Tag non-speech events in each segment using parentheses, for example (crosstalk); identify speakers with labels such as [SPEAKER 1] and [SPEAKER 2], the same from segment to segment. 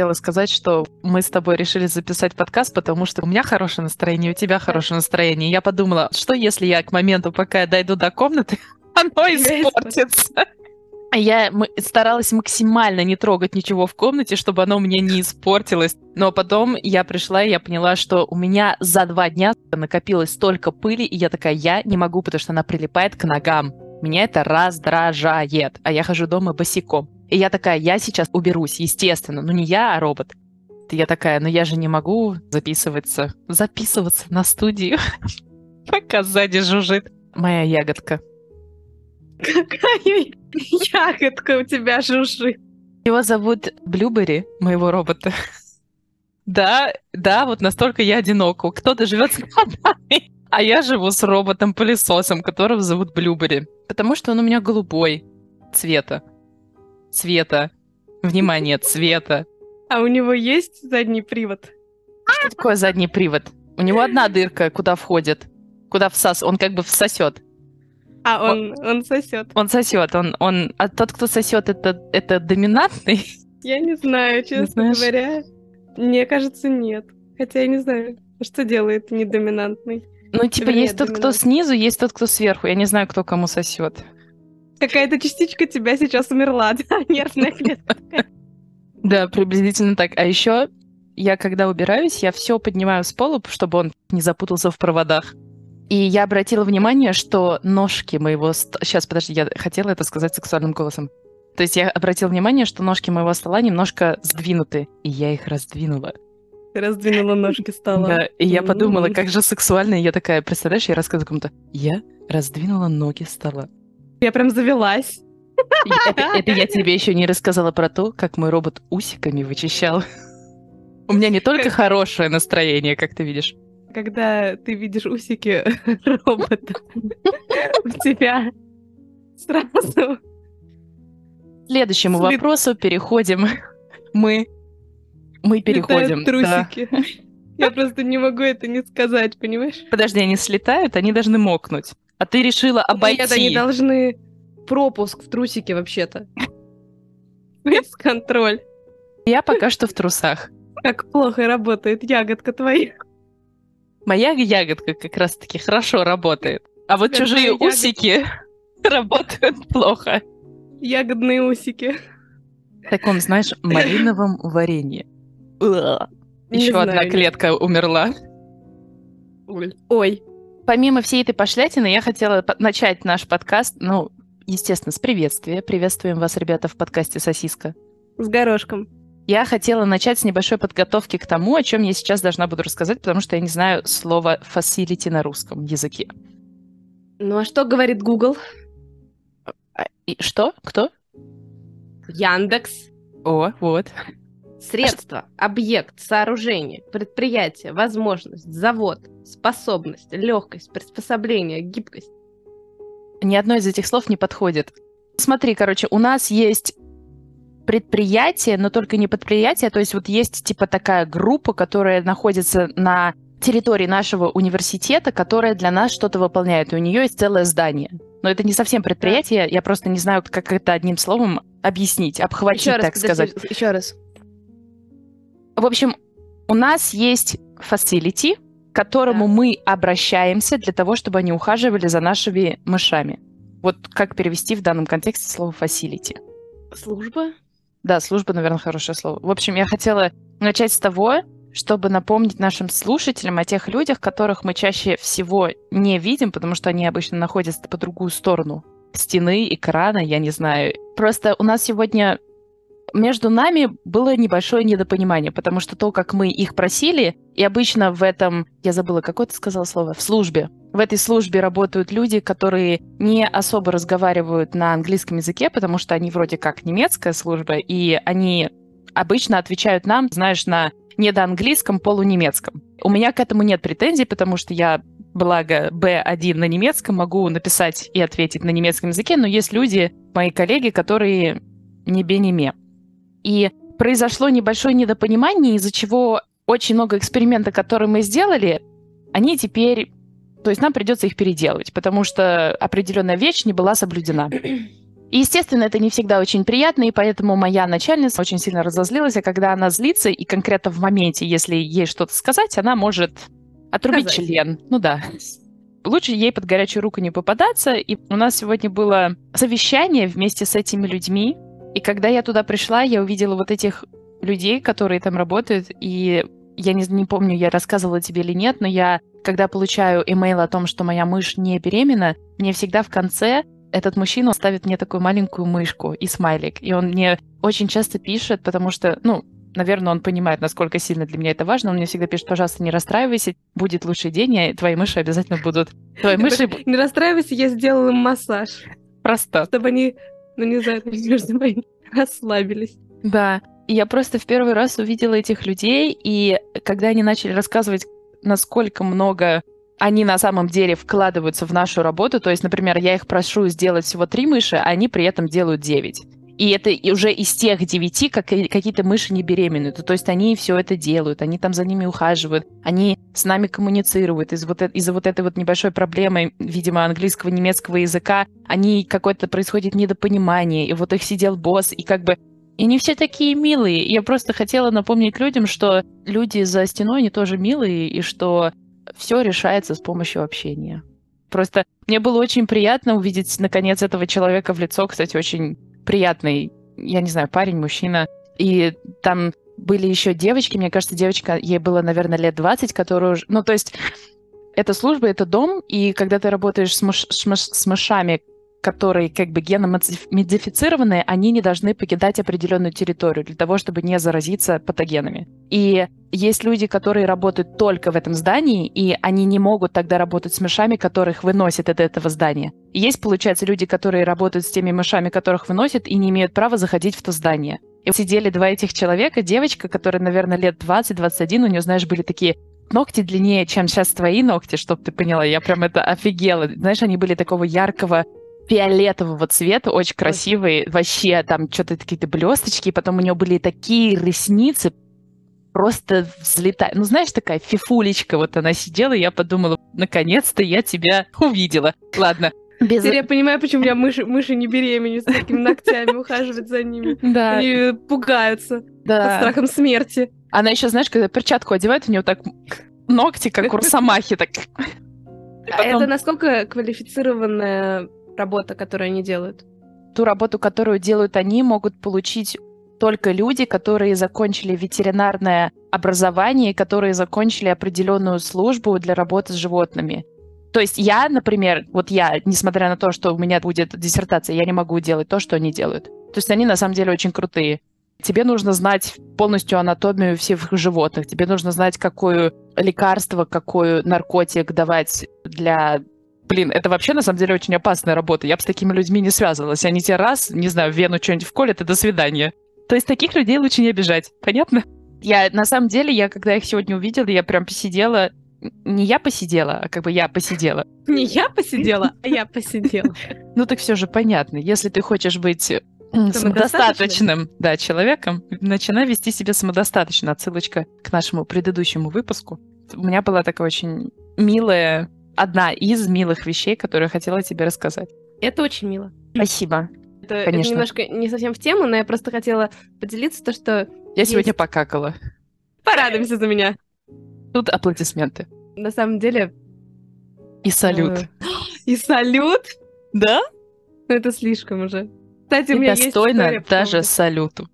[SPEAKER 1] хотела сказать, что мы с тобой решили записать подкаст, потому что у меня хорошее настроение, у тебя хорошее настроение. Я подумала, что если я к моменту, пока я дойду до комнаты, (laughs) оно испортится. Я старалась максимально не трогать ничего в комнате, чтобы оно мне не испортилось. Но потом я пришла, и я поняла, что у меня за два дня накопилось столько пыли, и я такая, я не могу, потому что она прилипает к ногам. Меня это раздражает. А я хожу дома босиком. И я такая, я сейчас уберусь, естественно. Ну не я, а робот. И я такая, ну я же не могу записываться, записываться на студию, (laughs) пока сзади жужжит моя ягодка.
[SPEAKER 2] Какая ягодка у тебя жужжит?
[SPEAKER 1] Его зовут Блюбери, моего робота. Да, да, вот настолько я одинока. Кто-то живет с котами, а я живу с роботом-пылесосом, которого зовут Блюбери. Потому что он у меня голубой цвета. Цвета. Внимание, (laughs) цвета.
[SPEAKER 2] А у него есть задний привод?
[SPEAKER 1] Что такое задний привод? У него одна (laughs) дырка, куда входит. Куда всас... Он как бы всосет.
[SPEAKER 2] А, он, он, он сосет.
[SPEAKER 1] Он сосет. Он, он... А тот, кто сосет, это, это доминантный?
[SPEAKER 2] Я не знаю, честно не говоря. Мне кажется, нет. Хотя я не знаю, что делает недоминантный.
[SPEAKER 1] Ну, типа, Вернее, есть тот, кто снизу, есть тот, кто сверху. Я не знаю, кто кому сосет.
[SPEAKER 2] Какая-то частичка тебя сейчас умерла, (laughs) да? Нервная клетка.
[SPEAKER 1] Да, приблизительно так. А еще я, когда убираюсь, я все поднимаю с пола, чтобы он не запутался в проводах. И я обратила внимание, что ножки моего... Сейчас, подожди, я хотела это сказать сексуальным голосом. То есть я обратила внимание, что ножки моего стола немножко сдвинуты, и я их раздвинула.
[SPEAKER 2] Раздвинула ножки стола.
[SPEAKER 1] Да, и я подумала, как же сексуально. И я такая, представляешь, я рассказываю кому-то, я раздвинула ноги стола.
[SPEAKER 2] Я прям завелась.
[SPEAKER 1] Это, это я тебе еще не рассказала про то, как мой робот усиками вычищал. У меня не только хорошее настроение, как ты видишь.
[SPEAKER 2] Когда ты видишь усики (laughs) робота, у тебя сразу...
[SPEAKER 1] К следующему вопросу переходим. Мы мы переходим.
[SPEAKER 2] трусики. Я просто не могу это не сказать, понимаешь?
[SPEAKER 1] Подожди, они слетают, они должны мокнуть. А ты решила обойти. Нет,
[SPEAKER 2] они должны пропуск в трусике вообще-то. (laughs) Без контроль.
[SPEAKER 1] Я пока что в трусах.
[SPEAKER 2] Как плохо работает ягодка твоя.
[SPEAKER 1] Моя ягодка как раз-таки хорошо работает. А вот чужие усики (laughs) работают плохо.
[SPEAKER 2] Ягодные усики.
[SPEAKER 1] В таком, знаешь, (laughs) малиновом варенье. Еще одна клетка умерла.
[SPEAKER 2] Ой,
[SPEAKER 1] помимо всей этой пошлятины, я хотела начать наш подкаст, ну, естественно, с приветствия. Приветствуем вас, ребята, в подкасте «Сосиска».
[SPEAKER 2] С горошком.
[SPEAKER 1] Я хотела начать с небольшой подготовки к тому, о чем я сейчас должна буду рассказать, потому что я не знаю слова facility на русском языке.
[SPEAKER 2] Ну а что говорит Google?
[SPEAKER 1] А, и что? Кто?
[SPEAKER 2] Яндекс.
[SPEAKER 1] О, вот.
[SPEAKER 2] Средство, объект, сооружение, предприятие, возможность, завод, способность, легкость, приспособление, гибкость.
[SPEAKER 1] Ни одно из этих слов не подходит. Смотри, короче, у нас есть предприятие, но только не предприятие, то есть вот есть типа такая группа, которая находится на территории нашего университета, которая для нас что-то выполняет, и у нее есть целое здание. Но это не совсем предприятие, я просто не знаю, как это одним словом объяснить, обхватить, еще так раз, сказать.
[SPEAKER 2] Еще раз.
[SPEAKER 1] В общем, у нас есть facility, к которому да. мы обращаемся для того, чтобы они ухаживали за нашими мышами. Вот как перевести в данном контексте слово facility?
[SPEAKER 2] Служба?
[SPEAKER 1] Да, служба, наверное, хорошее слово. В общем, я хотела начать с того, чтобы напомнить нашим слушателям о тех людях, которых мы чаще всего не видим, потому что они обычно находятся по другую сторону стены, экрана, я не знаю. Просто у нас сегодня между нами было небольшое недопонимание, потому что то, как мы их просили, и обычно в этом, я забыла, какое ты сказала слово, в службе. В этой службе работают люди, которые не особо разговаривают на английском языке, потому что они вроде как немецкая служба, и они обычно отвечают нам, знаешь, на недоанглийском, полунемецком. У меня к этому нет претензий, потому что я благо B1 на немецком, могу написать и ответить на немецком языке, но есть люди, мои коллеги, которые не бе, не ме. И произошло небольшое недопонимание, из-за чего очень много экспериментов, которые мы сделали, они теперь... То есть нам придется их переделывать, потому что определенная вещь не была соблюдена. И, естественно, это не всегда очень приятно, и поэтому моя начальница очень сильно разозлилась, а когда она злится, и конкретно в моменте, если ей что-то сказать, она может отрубить Сказать. член. Ну да. Лучше ей под горячую руку не попадаться. И у нас сегодня было совещание вместе с этими людьми. И когда я туда пришла, я увидела вот этих людей, которые там работают, и я не, не помню, я рассказывала тебе или нет, но я, когда получаю имейл о том, что моя мышь не беременна, мне всегда в конце этот мужчина ставит мне такую маленькую мышку и смайлик. И он мне очень часто пишет, потому что, ну, наверное, он понимает, насколько сильно для меня это важно. Он мне всегда пишет, пожалуйста, не расстраивайся, будет лучший день, и твои мыши обязательно будут. Твои мыши...
[SPEAKER 2] Не расстраивайся, я сделал им массаж.
[SPEAKER 1] Просто.
[SPEAKER 2] Чтобы они, ну не знаю, чтобы они расслабились.
[SPEAKER 1] Да. Я просто в первый раз увидела этих людей, и когда они начали рассказывать, насколько много они на самом деле вкладываются в нашу работу. То есть, например, я их прошу сделать всего три мыши, а они при этом делают девять. И это уже из тех девяти как, какие-то мыши не беременные. То есть они все это делают, они там за ними ухаживают, они с нами коммуницируют. Из вот, из-за вот этой вот небольшой проблемы, видимо, английского, немецкого языка, они какое-то происходит недопонимание, и вот их сидел босс, и как бы и не все такие милые. Я просто хотела напомнить людям, что люди за стеной, они тоже милые, и что все решается с помощью общения. Просто мне было очень приятно увидеть, наконец, этого человека в лицо. Кстати, очень приятный, я не знаю, парень, мужчина. И там были еще девочки, мне кажется, девочка, ей было, наверное, лет 20, которую... Ну, то есть это служба, это дом, и когда ты работаешь с, мыш... с мышами, которые как бы геномодифицированные, они не должны покидать определенную территорию для того, чтобы не заразиться патогенами. И есть люди, которые работают только в этом здании, и они не могут тогда работать с мышами, которых выносят от этого здания. Есть, получается, люди, которые работают с теми мышами, которых выносят, и не имеют права заходить в то здание. И сидели два этих человека, девочка, которая, наверное, лет 20-21, у нее, знаешь, были такие ногти длиннее, чем сейчас твои ногти, чтобы ты поняла. Я прям это офигела. Знаешь, они были такого яркого фиолетового цвета, очень красивый, вообще там что-то какие-то блесточки, потом у него были такие ресницы, просто взлетая. Ну, знаешь, такая фифулечка, вот она сидела, и я подумала, наконец-то я тебя увидела. Ладно,
[SPEAKER 2] без... Теперь я понимаю, почему у меня мыши, мыши не беременеют с такими ногтями, ухаживать за ними. (laughs)
[SPEAKER 1] Да.
[SPEAKER 2] Они пугаются да. под страхом смерти.
[SPEAKER 1] Она еще, знаешь, когда перчатку одевает, у нее так ногти, как у (laughs) росомахи, так...
[SPEAKER 2] А это насколько квалифицированная работа, которую они делают?
[SPEAKER 1] Ту работу, которую делают они, могут получить только люди, которые закончили ветеринарное образование, которые закончили определенную службу для работы с животными. То есть я, например, вот я, несмотря на то, что у меня будет диссертация, я не могу делать то, что они делают. То есть они на самом деле очень крутые. Тебе нужно знать полностью анатомию всех животных. Тебе нужно знать, какое лекарство, какой наркотик давать для блин, это вообще на самом деле очень опасная работа. Я бы с такими людьми не связывалась. Они тебе раз, не знаю, в вену что-нибудь вколят, и до свидания. То есть таких людей лучше не обижать. Понятно? Я, на самом деле, я, когда их сегодня увидела, я прям посидела. Не я посидела, а как бы я посидела.
[SPEAKER 2] Не я посидела, а я посидела. (laughs)
[SPEAKER 1] Ну так все же понятно. Если ты хочешь быть самодостаточным да, человеком, начинай вести себя самодостаточно. Отсылочка к нашему предыдущему выпуску. У меня была такая очень милая одна из милых вещей, которую я хотела тебе рассказать.
[SPEAKER 2] Это очень мило.
[SPEAKER 1] Спасибо.
[SPEAKER 2] Это, Конечно. это немножко не совсем в тему, но я просто хотела поделиться то, что...
[SPEAKER 1] Я есть... сегодня покакала.
[SPEAKER 2] Порадуемся за меня.
[SPEAKER 1] Тут аплодисменты.
[SPEAKER 2] На самом деле...
[SPEAKER 1] И салют. Э, (gasps)
[SPEAKER 2] и салют?
[SPEAKER 1] Да?
[SPEAKER 2] Ну, это слишком уже. Кстати, у меня
[SPEAKER 1] достойно
[SPEAKER 2] есть
[SPEAKER 1] даже салюту.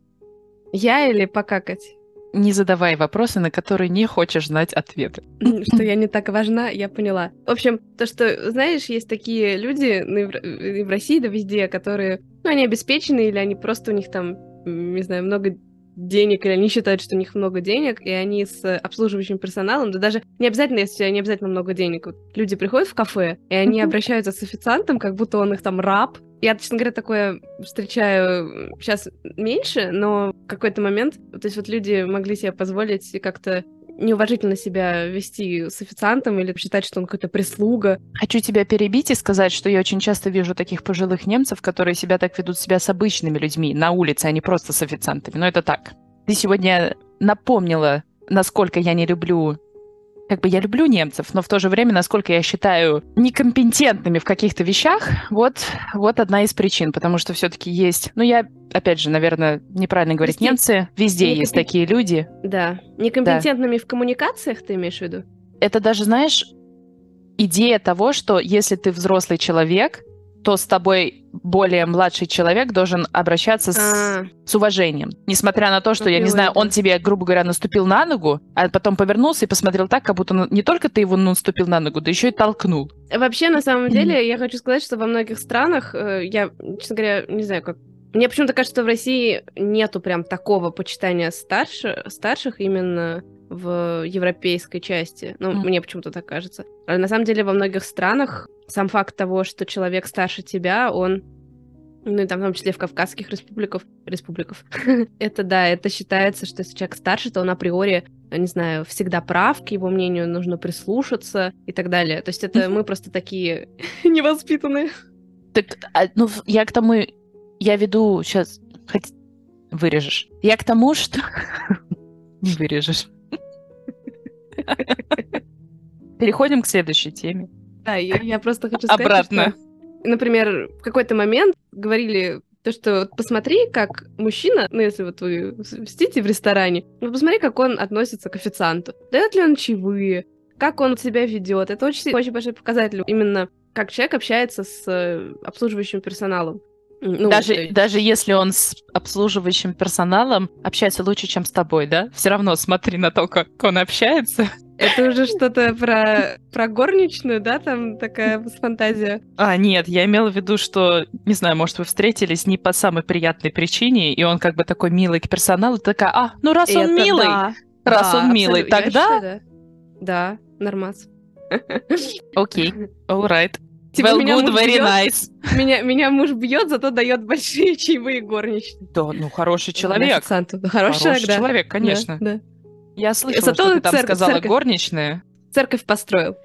[SPEAKER 2] Я или покакать?
[SPEAKER 1] Не задавай вопросы, на которые не хочешь знать ответы. (laughs)
[SPEAKER 2] Что я не так важна, я поняла. В общем, то, что, знаешь, есть такие люди ну, и в России, да везде, которые, ну, они обеспечены, или они просто у них там, не знаю, много денег, или они считают, что у них много денег, и они с обслуживающим персоналом, да даже не обязательно, если не обязательно много денег. Вот люди приходят в кафе, и они обращаются с официантом, как будто он их там раб. Я, честно говоря, такое встречаю сейчас меньше, но в какой-то момент, то есть вот люди могли себе позволить как-то неуважительно себя вести с официантом или считать, что он какой-то прислуга.
[SPEAKER 1] Хочу тебя перебить и сказать, что я очень часто вижу таких пожилых немцев, которые себя так ведут себя с обычными людьми на улице, а не просто с официантами. Но это так. Ты сегодня напомнила, насколько я не люблю как бы я люблю немцев, но в то же время, насколько я считаю некомпетентными в каких-то вещах, вот, вот одна из причин, потому что все-таки есть, ну я, опять же, наверное, неправильно говорить,
[SPEAKER 2] Прости,
[SPEAKER 1] немцы, везде
[SPEAKER 2] некомпет-
[SPEAKER 1] есть такие люди.
[SPEAKER 2] Да. Некомпетентными в коммуникациях ты имеешь в виду?
[SPEAKER 1] Это даже, знаешь, идея того, что если ты взрослый человек, то с тобой более младший человек должен обращаться с,
[SPEAKER 2] А,
[SPEAKER 1] с уважением. Несмотря на то, что,
[SPEAKER 2] Ну,
[SPEAKER 1] я не знаю, он тебе, грубо говоря, наступил на ногу, а потом повернулся и посмотрел так, как будто не только ты его наступил на ногу, да еще и толкнул.
[SPEAKER 2] Вообще, на самом деле, я хочу сказать, что во многих странах, э, я, честно говоря, не знаю, как... Мне почему-то кажется, что в России нету прям такого почитания старше, старших именно в европейской части. Ну,
[SPEAKER 1] Мгм.
[SPEAKER 2] мне почему-то так кажется. А на самом деле во многих странах сам факт того, что человек старше тебя, он ну и там в том числе в Кавказских республиках, республиках. (laughs) это да, это считается, что если человек старше, то он априори, не знаю, всегда прав, к его мнению нужно прислушаться и так далее. То есть это мы просто такие (laughs) невоспитанные.
[SPEAKER 1] Так, а, ну, я к тому, я веду сейчас, хоть вырежешь. Я к тому, что... Не (laughs) вырежешь. Переходим к следующей теме.
[SPEAKER 2] Да, я, я просто хочу сказать,
[SPEAKER 1] Обратно.
[SPEAKER 2] что, например, в какой-то момент говорили то, что вот посмотри, как мужчина, ну, если вот вы сидите в ресторане, ну, посмотри, как он относится к официанту. Дает ли он чаевые, как он себя ведет. Это очень, очень большой показатель именно как человек общается с э, обслуживающим персоналом. Ну,
[SPEAKER 1] даже,
[SPEAKER 2] есть-
[SPEAKER 1] даже если он с обслуживающим персоналом общается лучше, чем с тобой, да? Все равно смотри на то, как он общается.
[SPEAKER 2] Это уже что-то про, про горничную, да, там такая фантазия.
[SPEAKER 1] А, нет, я имела в виду, что, не знаю, может, вы встретились не по самой приятной причине, и он как бы такой милый к персоналу, такая, а, ну раз он
[SPEAKER 2] Это
[SPEAKER 1] милый,
[SPEAKER 2] да,
[SPEAKER 1] раз
[SPEAKER 2] да,
[SPEAKER 1] он милый,
[SPEAKER 2] абсолютно.
[SPEAKER 1] Тогда
[SPEAKER 2] считаю, да. Да, нормас.
[SPEAKER 1] окей, (laughs) alright.
[SPEAKER 2] Типа,
[SPEAKER 1] well,
[SPEAKER 2] меня
[SPEAKER 1] good, very
[SPEAKER 2] бьёт,
[SPEAKER 1] nice.
[SPEAKER 2] Меня, меня муж бьет, зато дает большие (laughs) чаевые горничные.
[SPEAKER 1] Да, ну хороший человек.
[SPEAKER 2] Официанту. Хороший,
[SPEAKER 1] Хороший
[SPEAKER 2] человек, да.
[SPEAKER 1] человек, конечно.
[SPEAKER 2] Да, да.
[SPEAKER 1] Я слышала,
[SPEAKER 2] Зато
[SPEAKER 1] что ты там
[SPEAKER 2] церковь-
[SPEAKER 1] сказала
[SPEAKER 2] церковь.
[SPEAKER 1] горничная.
[SPEAKER 2] Церковь построил.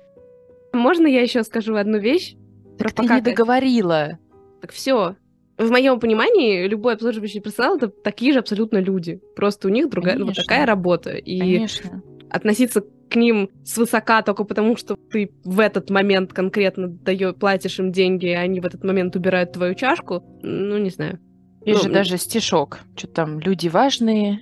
[SPEAKER 2] Можно я еще скажу одну вещь? Про
[SPEAKER 1] Так ты не
[SPEAKER 2] покакать?
[SPEAKER 1] договорила.
[SPEAKER 2] Так все. В моем понимании, любой обслуживающий персонал это такие же абсолютно люди. Просто у них другая, ну, вот
[SPEAKER 1] Конечно.
[SPEAKER 2] такая работа. И
[SPEAKER 1] Конечно.
[SPEAKER 2] относиться к ним свысока только потому, что ты в этот момент конкретно даё, платишь им деньги, и они в этот момент убирают твою чашку, ну, не знаю.
[SPEAKER 1] Есть
[SPEAKER 2] Ну,
[SPEAKER 1] же даже стишок. Что там, люди важные,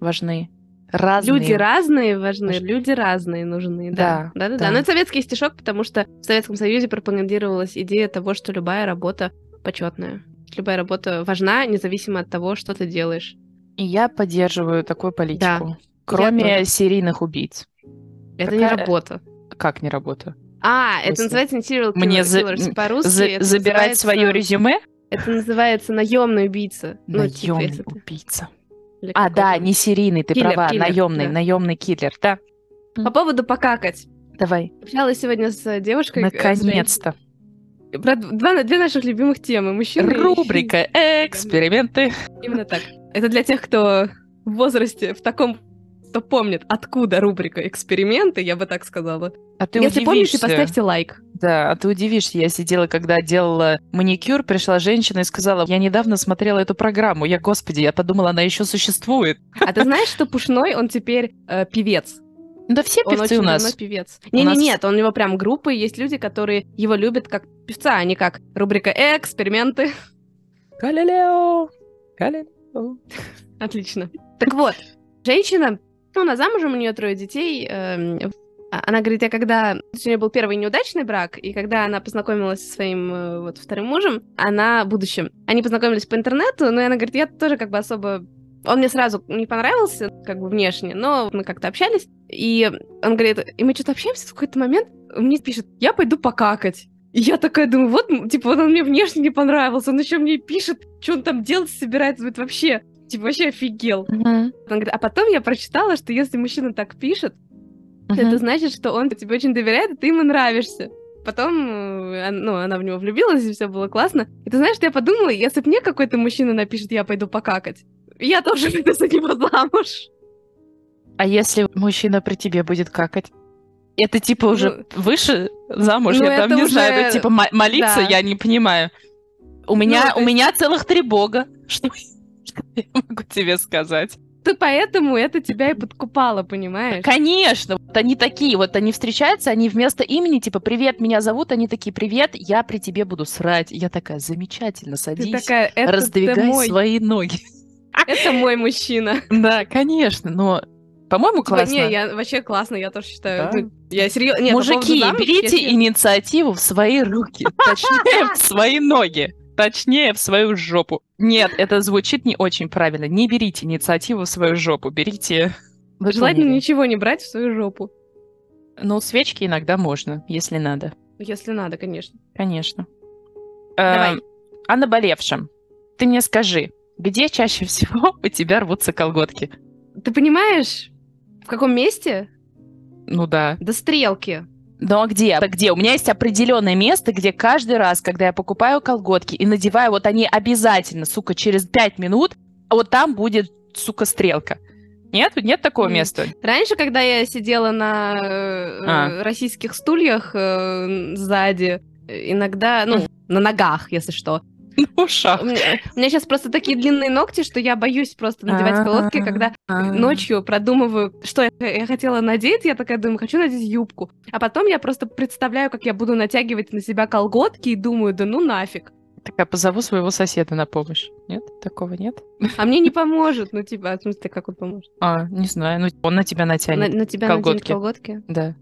[SPEAKER 1] важны, разные.
[SPEAKER 2] Люди разные важны,
[SPEAKER 1] Важны.
[SPEAKER 2] люди разные нужны. Да,
[SPEAKER 1] Да,
[SPEAKER 2] да, да.
[SPEAKER 1] да.
[SPEAKER 2] Но это советский стишок, потому что в Советском Союзе пропагандировалась идея того, что любая работа почетная. Любая работа важна, независимо от того, что ты делаешь.
[SPEAKER 1] И я поддерживаю такую политику. Кроме
[SPEAKER 2] тоже.
[SPEAKER 1] серийных убийц.
[SPEAKER 2] Это не
[SPEAKER 1] Какая-
[SPEAKER 2] работа.
[SPEAKER 1] Как не работа?
[SPEAKER 2] А, это называется не serial
[SPEAKER 1] Мне
[SPEAKER 2] killer-
[SPEAKER 1] за-
[SPEAKER 2] killers по-русски.
[SPEAKER 1] За- забирать
[SPEAKER 2] называется-
[SPEAKER 1] свое резюме?
[SPEAKER 2] Это называется наемный убийца. Ну, типа,
[SPEAKER 1] Наемный
[SPEAKER 2] если ты-
[SPEAKER 1] убийца.
[SPEAKER 2] Или
[SPEAKER 1] А, да, не серийный, ты
[SPEAKER 2] Киллер,
[SPEAKER 1] права,
[SPEAKER 2] киллер,
[SPEAKER 1] наемный,
[SPEAKER 2] да.
[SPEAKER 1] наемный киллер, да.
[SPEAKER 2] По поводу покакать.
[SPEAKER 1] Давай,
[SPEAKER 2] Общалась сегодня с девушкой. э,
[SPEAKER 1] наконец-то.
[SPEAKER 2] Про два, две наших любимых темы. Мужчины и-
[SPEAKER 1] Рубрика «Эксперименты».
[SPEAKER 2] Именно так. Это для тех, кто в возрасте, в таком, кто помнит, откуда рубрика «Эксперименты», я бы так сказала.
[SPEAKER 1] А ты
[SPEAKER 2] Если помните,
[SPEAKER 1] удивишься.
[SPEAKER 2] поставьте лайк.
[SPEAKER 1] Да, а ты удивишься, я сидела, когда делала маникюр, пришла женщина и сказала, я недавно смотрела эту программу, я, господи, я подумала, она еще существует.
[SPEAKER 2] А ты знаешь, что Пушной, он теперь э, певец?
[SPEAKER 1] Да все
[SPEAKER 2] Он
[SPEAKER 1] певцы
[SPEAKER 2] очень
[SPEAKER 1] у нас.
[SPEAKER 2] давно певец.
[SPEAKER 1] У
[SPEAKER 2] Не,
[SPEAKER 1] нас-
[SPEAKER 2] не, нет, он у него прям группы, есть люди, которые его любят как певца, а не как рубрика «Эксперименты».
[SPEAKER 1] Галилео, Галилео.
[SPEAKER 2] Отлично. Так вот, женщина, ну, она замужем, у нее трое детей. а- она говорит, я когда... У нее был первый неудачный брак, и когда она познакомилась со своим э, вот вторым мужем, она в будущем. Они познакомились по интернету, но она говорит, я тоже как бы особо... Он мне сразу не понравился, как бы внешне, но мы как-то общались. И он говорит, и мы что-то общаемся, в какой-то момент мне пишет, я пойду покакать. И я такая думаю, вот, типа, он мне внешне не понравился, он еще мне пишет, что он там делать собирается, говорит, вообще, типа, вообще офигел.
[SPEAKER 1] Мгм,
[SPEAKER 2] Он говорит, а потом я прочитала, что если мужчина так пишет,
[SPEAKER 1] мгм.
[SPEAKER 2] это значит, что он тебе очень доверяет, и ты ему нравишься. Потом, э, ну, она в него влюбилась, и все было классно. И ты знаешь, что я подумала, если бы мне какой-то мужчина напишет, я пойду покакать, я тоже (laughs) выйду за него замуж.
[SPEAKER 1] А если мужчина при тебе будет какать? Это типа уже выше замуж,
[SPEAKER 2] ну,
[SPEAKER 1] я там не знаю,
[SPEAKER 2] уже-
[SPEAKER 1] это типа мо- молиться,
[SPEAKER 2] да.
[SPEAKER 1] я не понимаю. У меня,
[SPEAKER 2] то
[SPEAKER 1] у
[SPEAKER 2] есть-
[SPEAKER 1] меня целых три бога. (laughs) Что я могу тебе сказать?
[SPEAKER 2] Ты поэтому это тебя и подкупало, понимаешь?
[SPEAKER 1] Конечно, вот они такие, вот они встречаются, они вместо имени, типа, привет, меня зовут, они такие, привет, я при тебе буду срать. Я такая, замечательно, садись,
[SPEAKER 2] Ты такая, это
[SPEAKER 1] раздвигай
[SPEAKER 2] мой,
[SPEAKER 1] свои ноги. (laughs)
[SPEAKER 2] это мой мужчина.
[SPEAKER 1] Да, конечно, но, по-моему,
[SPEAKER 2] Типа,
[SPEAKER 1] классно.
[SPEAKER 2] Не, я вообще классно, я тоже считаю.
[SPEAKER 1] Да?
[SPEAKER 2] Ну, я серьезно. По
[SPEAKER 1] Мужики,
[SPEAKER 2] замуж,
[SPEAKER 1] берите инициативу в свои руки, (laughs) точнее, в свои ноги, точнее, в свою жопу. Нет, это звучит не очень правильно. Не берите инициативу в свою жопу, берите...
[SPEAKER 2] Желательно ничего не брать в свою жопу.
[SPEAKER 1] Ну, свечки иногда можно, если надо.
[SPEAKER 2] Если надо, конечно.
[SPEAKER 1] Конечно.
[SPEAKER 2] Давай.
[SPEAKER 1] Эм, О наболевшем. Ты мне скажи, где чаще всего (laughs) у тебя рвутся колготки?
[SPEAKER 2] Ты понимаешь, в каком месте?
[SPEAKER 1] Ну да.
[SPEAKER 2] До стрелки.
[SPEAKER 1] Ну а где? А Где? У меня есть определенное место, где каждый раз, когда я покупаю колготки и надеваю, вот они обязательно, сука, через пять минут, а вот там будет, сука, стрелка. Нет? Нет такого места?
[SPEAKER 2] Раньше, когда я сидела на э,
[SPEAKER 1] А.
[SPEAKER 2] российских стульях э, сзади, э, иногда, ну, на ногах, если что. (laughs)
[SPEAKER 1] На ушах.
[SPEAKER 2] У меня, у меня сейчас просто такие длинные ногти, что я боюсь просто надевать колодки, когда
[SPEAKER 1] А.
[SPEAKER 2] ночью продумываю, что я, я хотела надеть, я такая думаю, хочу надеть юбку. А потом я просто представляю, как я буду натягивать на себя колготки и думаю, да ну нафиг.
[SPEAKER 1] Такая, позову своего соседа на помощь. Нет? Такого нет?
[SPEAKER 2] А мне не поможет. Ну, типа, в смысле, как он поможет?
[SPEAKER 1] А, не знаю. Ну, он на тебя
[SPEAKER 2] На,
[SPEAKER 1] натянет.
[SPEAKER 2] на тебя наденет
[SPEAKER 1] колготки.
[SPEAKER 2] колготки?
[SPEAKER 1] Да.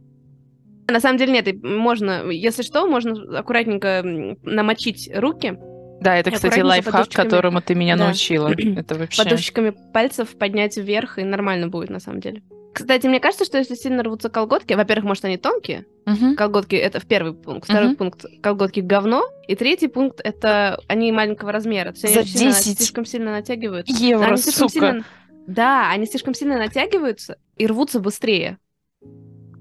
[SPEAKER 2] На самом деле нет, можно, если что, можно аккуратненько намочить руки,
[SPEAKER 1] Да, это, кстати, лайфхак, которому ты меня
[SPEAKER 2] Да.
[SPEAKER 1] научила. (clears throat) Это вообще...
[SPEAKER 2] подушечками пальцев поднять вверх, и нормально будет, на самом деле. Кстати, мне кажется, что если сильно рвутся колготки, во-первых, может, они тонкие,
[SPEAKER 1] Мгм.
[SPEAKER 2] колготки это в первый пункт, второй
[SPEAKER 1] Мгм.
[SPEAKER 2] пункт колготки говно, и третий пункт это они маленького размера, то есть они
[SPEAKER 1] За
[SPEAKER 2] очень сильно-
[SPEAKER 1] 10
[SPEAKER 2] слишком сильно натягиваются.
[SPEAKER 1] Евро,
[SPEAKER 2] Они слишком
[SPEAKER 1] сука.
[SPEAKER 2] сильно- Да, они слишком сильно натягиваются и рвутся быстрее.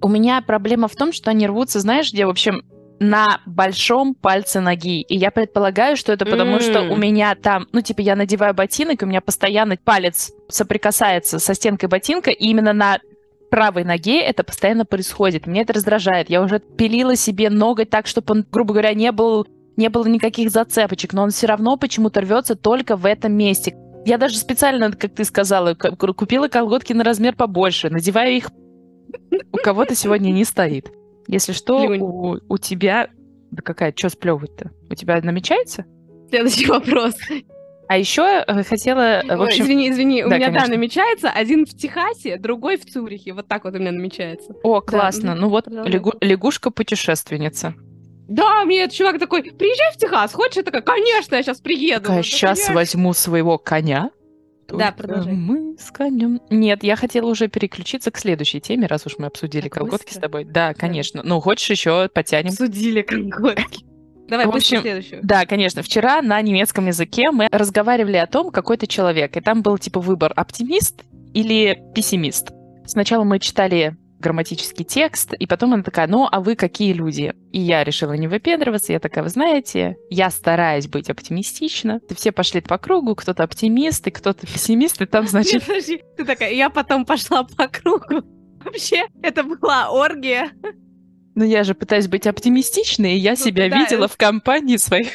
[SPEAKER 1] У меня проблема в том, что они рвутся, знаешь, где, в общем, на большом пальце ноги. И я предполагаю, что это потому,
[SPEAKER 2] М.
[SPEAKER 1] что у меня там, ну, типа, я надеваю ботинок, и у меня постоянно палец соприкасается со стенкой ботинка, и именно на правой ноге это постоянно происходит. Мне это раздражает. Я уже пилила себе ноготь так, чтобы он, грубо говоря, не был не было никаких зацепочек, но он все равно почему-то рвется только в этом месте. Я даже специально, как ты сказала, купила колготки на размер побольше, надеваю их у кого-то сегодня не стоит. Если что,
[SPEAKER 2] Плюнь.
[SPEAKER 1] у, у тебя... Да какая, что сплевывать-то? У тебя намечается?
[SPEAKER 2] Следующий вопрос.
[SPEAKER 1] А еще э, хотела, э, в
[SPEAKER 2] Ой,
[SPEAKER 1] общем...
[SPEAKER 2] извини, извини, у
[SPEAKER 1] да,
[SPEAKER 2] меня, да,
[SPEAKER 1] конечно.
[SPEAKER 2] намечается. Один в Техасе, другой в Цюрихе. Вот так вот у меня намечается.
[SPEAKER 1] О, классно.
[SPEAKER 2] мгм,
[SPEAKER 1] Ну вот, лягу- лягушка-путешественница.
[SPEAKER 2] Да, мне этот чувак такой, приезжай в Техас, хочешь? Я такая, конечно, я сейчас приеду.
[SPEAKER 1] Такая, сейчас возьму своего коня.
[SPEAKER 2] Да,
[SPEAKER 1] Только
[SPEAKER 2] продолжай.
[SPEAKER 1] Мы с конем. Нет, я хотела уже переключиться к следующей теме, раз уж мы обсудили
[SPEAKER 2] Так
[SPEAKER 1] колготки
[SPEAKER 2] быстро?
[SPEAKER 1] с тобой. Да, конечно. Ну, хочешь еще потянем?
[SPEAKER 2] Обсудили колготки. Давай,
[SPEAKER 1] В общем,
[SPEAKER 2] следующую.
[SPEAKER 1] Да, конечно. Вчера на немецком языке мы разговаривали о том, какой ты человек. И там был типа выбор оптимист или пессимист. Сначала мы читали грамматический текст, и потом она такая, ну, а вы какие люди? И я решила не выпендриваться, я такая, вы знаете, я стараюсь быть оптимистична. Все пошли по кругу, кто-то оптимист, и кто-то пессимист, и там, значит,
[SPEAKER 2] подожди, ты такая, я потом пошла по кругу. Вообще, это была оргия.
[SPEAKER 1] ну, я же пытаюсь быть оптимистичной, и я
[SPEAKER 2] Ну,
[SPEAKER 1] себя
[SPEAKER 2] да,
[SPEAKER 1] видела
[SPEAKER 2] это-
[SPEAKER 1] в компании своих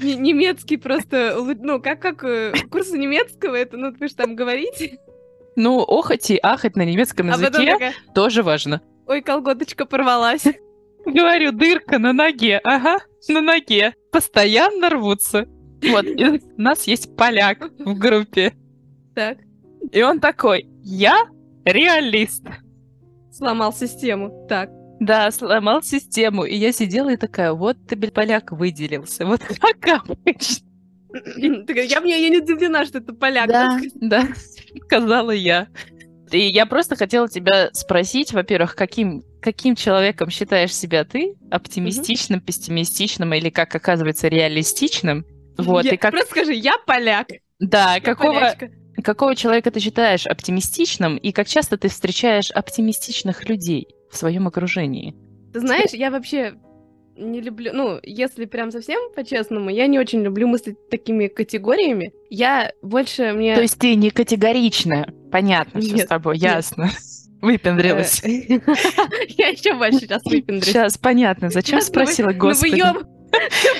[SPEAKER 2] Не- Немецкий просто, ну, как, как э, курсы немецкого, это, ну, вы же там говорите.
[SPEAKER 1] Ну, охоть и ахать на немецком
[SPEAKER 2] А
[SPEAKER 1] языке
[SPEAKER 2] такая,
[SPEAKER 1] тоже важно.
[SPEAKER 2] ой, колготочка порвалась. (laughs)
[SPEAKER 1] Говорю, дырка на ноге. Ага, на ноге. Постоянно рвутся. Вот, и у нас есть поляк в группе.
[SPEAKER 2] Так,
[SPEAKER 1] И он такой, я реалист.
[SPEAKER 2] сломал систему. Так.
[SPEAKER 1] Да, сломал систему. И я сидела и такая, вот ты, поляк выделился. Вот как обычно.
[SPEAKER 2] Я, мне, я не удивлена, что это поляк.
[SPEAKER 1] Да, да, сказала я. И я просто хотела тебя спросить, во-первых, каким, каким человеком считаешь себя ты? Оптимистичным, пессимистичным или, как оказывается, реалистичным? Вот,
[SPEAKER 2] Я-
[SPEAKER 1] и как...
[SPEAKER 2] Просто скажи, я поляк.
[SPEAKER 1] Да,
[SPEAKER 2] я
[SPEAKER 1] какого,
[SPEAKER 2] полячка.
[SPEAKER 1] какого человека ты считаешь оптимистичным, и как часто ты встречаешь оптимистичных людей в своем окружении?
[SPEAKER 2] Ты знаешь, я вообще не люблю, ну, если прям совсем по-честному, я не очень люблю мыслить такими категориями. Я больше мне...
[SPEAKER 1] То есть ты не категоричная. Понятно все с тобой,
[SPEAKER 2] нет.
[SPEAKER 1] ясно. (laughs) Выпендрилась.
[SPEAKER 2] Э, (laughs) Я еще больше сейчас выпендрюсь.
[SPEAKER 1] Сейчас понятно, зачем
[SPEAKER 2] Сейчас
[SPEAKER 1] спросила, господи?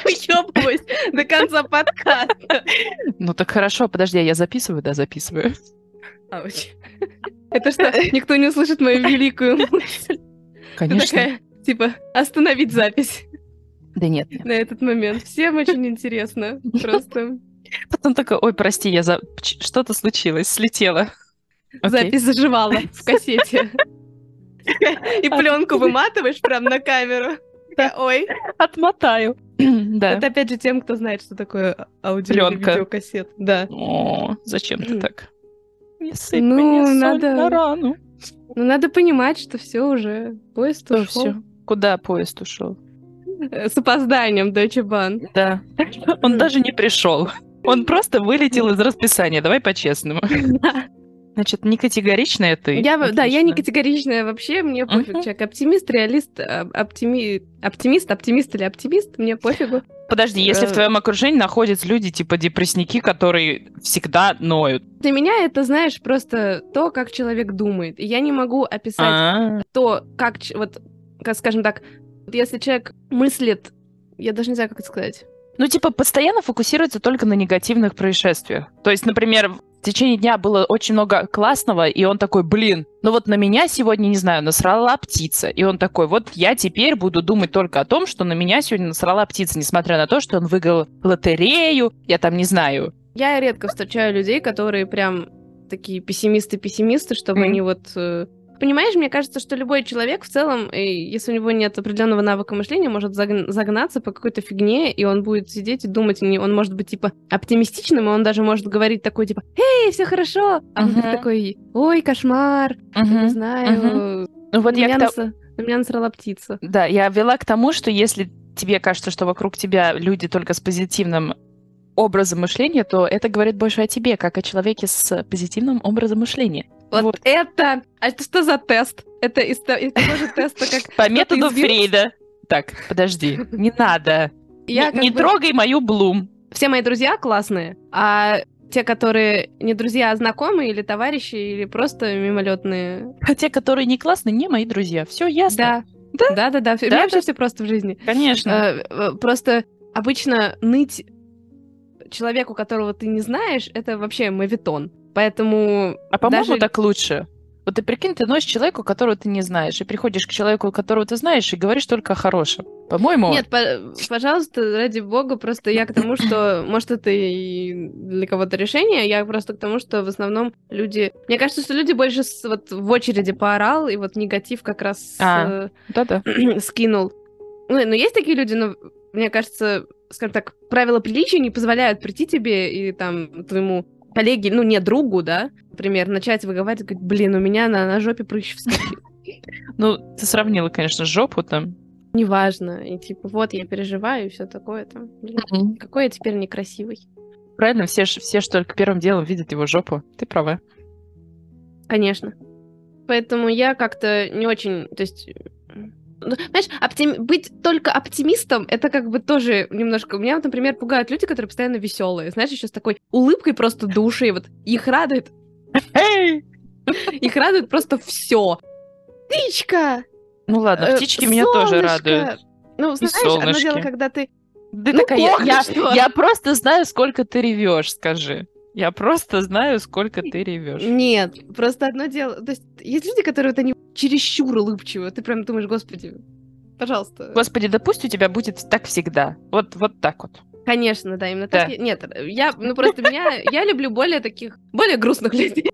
[SPEAKER 2] Выебываюсь (laughs) до конца подкаста.
[SPEAKER 1] Ну так хорошо, подожди, а я записываю, да, записываю.
[SPEAKER 2] Это что, никто не услышит мою великую мысль?
[SPEAKER 1] Конечно.
[SPEAKER 2] Типа, остановить запись
[SPEAKER 1] Да нет. нет.
[SPEAKER 2] на этот момент. Всем очень интересно. Просто
[SPEAKER 1] Потом такой, ой, прости, я за... что-то случилось, слетела.
[SPEAKER 2] Запись заживала в кассете. (laughs) И пленку выматываешь прям на камеру. Ой,
[SPEAKER 1] Отмотаю. (clears throat) Да.
[SPEAKER 2] это опять же тем, кто знает, что такое аудио видеокассет. Да.
[SPEAKER 1] О, зачем ты так? Не сыпь
[SPEAKER 2] Ну,
[SPEAKER 1] мне
[SPEAKER 2] надо-
[SPEAKER 1] на рану.
[SPEAKER 2] Ну, надо понимать, что все уже, поезд ушел.
[SPEAKER 1] все? Куда поезд ушел?
[SPEAKER 2] С опозданием, Deutsche Bahn.
[SPEAKER 1] Да. Он даже не пришел. Он просто вылетел из расписания. Давай по-честному. (laughs) Значит, не категоричная ты.
[SPEAKER 2] Я, да, я не категоричная вообще, мне пофиг,
[SPEAKER 1] Мгм.
[SPEAKER 2] человек оптимист, реалист, а, оптими... оптимист, оптимист или оптимист, мне пофигу.
[SPEAKER 1] Подожди, если в
[SPEAKER 2] Э.
[SPEAKER 1] твоем окружении находятся люди типа депрессники, которые всегда ноют.
[SPEAKER 2] Для меня это, знаешь, просто то, как человек думает. И я не могу описать
[SPEAKER 1] А,
[SPEAKER 2] то, как, вот, скажем так, если человек мыслит, я даже не знаю, как это сказать.
[SPEAKER 1] Ну, типа, постоянно фокусируется только на негативных происшествиях. То есть, например, в течение дня было очень много классного, и он такой, блин, ну вот на меня сегодня, не знаю, насрала птица. И он такой, вот я теперь буду думать только о том, что на меня сегодня насрала птица, несмотря на то, что он выиграл лотерею, я там не знаю.
[SPEAKER 2] Я редко встречаю людей, которые прям такие пессимисты-пессимисты, чтобы
[SPEAKER 1] Мгм.
[SPEAKER 2] они вот... э, Понимаешь, мне кажется, что любой человек в целом, если у него нет определенного навыка мышления, может загн- загнаться по какой-то фигне, и он будет сидеть и думать, не- он может быть, типа, оптимистичным, и он даже может говорить такой, типа, «Эй, все хорошо!» А внутри
[SPEAKER 1] Мгм.
[SPEAKER 2] такой, «Ой, кошмар! Не
[SPEAKER 1] Мгм.
[SPEAKER 2] знаю,
[SPEAKER 1] Ну вот я
[SPEAKER 2] меня
[SPEAKER 1] то-
[SPEAKER 2] наса- на меня насрала птица».
[SPEAKER 1] Да, я вела к тому, что если тебе кажется, что вокруг тебя люди только с позитивным образом мышления, то это говорит больше о тебе, как о человеке с позитивным образом мышления.
[SPEAKER 2] Вот,
[SPEAKER 1] Вот.
[SPEAKER 2] это... А это что за тест? Это из, из того же теста, как... (laughs)
[SPEAKER 1] По методу? Фрейда. Так, подожди, не (laughs) надо.
[SPEAKER 2] Я
[SPEAKER 1] Не- трогай мою Блум.
[SPEAKER 2] все мои друзья классные, а те, которые не друзья, а знакомые или товарищи, или просто мимолетные.
[SPEAKER 1] А те, которые не классные, не мои друзья. Все ясно.
[SPEAKER 2] Да. Да, да, да. У
[SPEAKER 1] Да,
[SPEAKER 2] меня вообще все просто в жизни.
[SPEAKER 1] Конечно.
[SPEAKER 2] Э, э, Просто обычно ныть человеку, которого ты не знаешь, это вообще мавитон. Поэтому
[SPEAKER 1] а по-моему,
[SPEAKER 2] даже-
[SPEAKER 1] так лучше. Вот ты прикинь, ты носишь человеку, которого ты не знаешь, и приходишь к человеку, которого ты знаешь, и говоришь только о хорошем. По-моему,
[SPEAKER 2] Нет, по- пожалуйста, ради бога, просто я к тому, что, может, это и для кого-то решение, я просто к тому, что в основном люди... Мне кажется, что люди больше с- вот в очереди поорал, и вот негатив как раз
[SPEAKER 1] А.
[SPEAKER 2] э, (clears throat) скинул. Ну, ну, есть такие люди, но мне кажется, скажем так, правила приличия не позволяют прийти тебе и там твоему коллеге, ну, не другу, да, например, начать выговаривать, говорить, блин, у меня на, на жопе прыщ вскочил.
[SPEAKER 1] Ну, ты сравнила, конечно, жопу там.
[SPEAKER 2] Неважно. И типа, вот, я переживаю, и все такое там. Блин, какой я теперь некрасивый.
[SPEAKER 1] Правильно, все, ж- все что только первым делом видят его жопу. Ты права.
[SPEAKER 2] Конечно. Поэтому я как-то не очень, то есть... ну, Знаешь, оптим- быть только оптимистом, это как бы тоже немножко... Меня, вот, например, пугают люди, которые постоянно веселые. Знаешь, еще с такой улыбкой просто души. Вот их радует,
[SPEAKER 1] Эй! (laughs)
[SPEAKER 2] их радует просто все. Птичка!
[SPEAKER 1] Ну ладно,
[SPEAKER 2] э,
[SPEAKER 1] птички меня тоже радуют.
[SPEAKER 2] Ну, знаешь, одно дело, когда ты...
[SPEAKER 1] Да
[SPEAKER 2] Ну,
[SPEAKER 1] такая, я- я, я просто знаю, сколько ты ревешь, скажи. Я просто знаю, сколько ты ревешь.
[SPEAKER 2] Нет, просто одно дело... То есть есть люди, которые вот они чересчур улыбчивые. Ты прям думаешь, господи, пожалуйста.
[SPEAKER 1] Господи, да пусть у тебя будет так всегда. Вот, вот так вот.
[SPEAKER 2] Конечно, да, именно
[SPEAKER 1] Да.
[SPEAKER 2] так. я- Нет, я, ну просто меня, я люблю более таких, более грустных людей.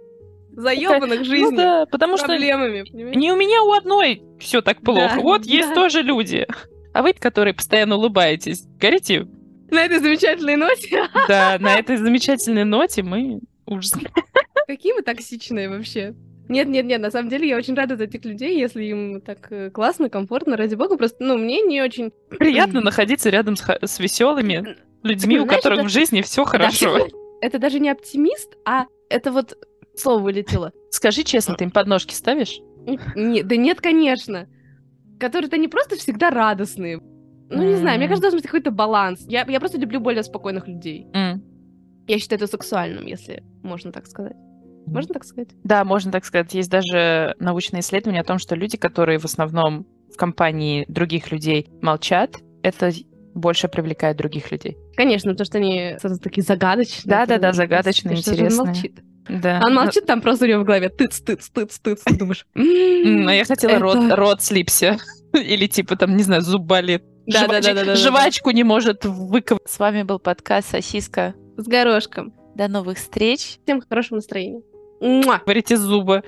[SPEAKER 2] (laughs) Заебанных
[SPEAKER 1] Ну
[SPEAKER 2] жизнью.
[SPEAKER 1] да, потому что не у меня у одной все так плохо.
[SPEAKER 2] Да,
[SPEAKER 1] вот (laughs) есть
[SPEAKER 2] да.
[SPEAKER 1] тоже люди. А вы, которые постоянно улыбаетесь, горите?
[SPEAKER 2] На этой замечательной ноте. (laughs)
[SPEAKER 1] Да, на этой замечательной ноте мы ужас.
[SPEAKER 2] Какие мы токсичные вообще. Нет, нет, нет, на самом деле я очень рада за этих людей, если им так э, классно, комфортно, ради бога. Просто, ну, мне не очень...
[SPEAKER 1] Приятно находиться рядом с, с веселыми людьми, у
[SPEAKER 2] Знаешь,
[SPEAKER 1] которых
[SPEAKER 2] это-
[SPEAKER 1] в жизни все хорошо.
[SPEAKER 2] Да, Это даже не оптимист, а это вот слово вылетело.
[SPEAKER 1] Скажи честно, ты им подножки ставишь?
[SPEAKER 2] Не- да нет, конечно. Которые-то не просто всегда радостные. Ну, не знаю, мне кажется, должен быть какой-то баланс. Я, я просто люблю более спокойных людей. Я считаю это сексуальным, если можно так сказать. Можно так сказать?
[SPEAKER 1] Да, можно так сказать. Есть даже научные исследования о том, что люди, которые в основном в компании других людей молчат, это больше привлекает других людей.
[SPEAKER 2] Конечно, потому что они сразу такие загадочные.
[SPEAKER 1] Да-да-да, загадочные,
[SPEAKER 2] «Господи, что же он
[SPEAKER 1] интересные».
[SPEAKER 2] молчит?
[SPEAKER 1] Да.
[SPEAKER 2] Он молчит там просто у него в голове тыц, тыц, тыц, тыц. Ты думаешь...
[SPEAKER 1] М, (laughs) А я хотела рот, рот слипся. (laughs) Или типа там, не знаю, зуб болит.
[SPEAKER 2] Да, да, да, да.
[SPEAKER 1] Жвачку не может выковырять. С вами был подкаст «Сосиска».
[SPEAKER 2] С горошком.
[SPEAKER 1] До новых встреч.
[SPEAKER 2] Всем хорошего настроения.
[SPEAKER 1] Говорите зубы.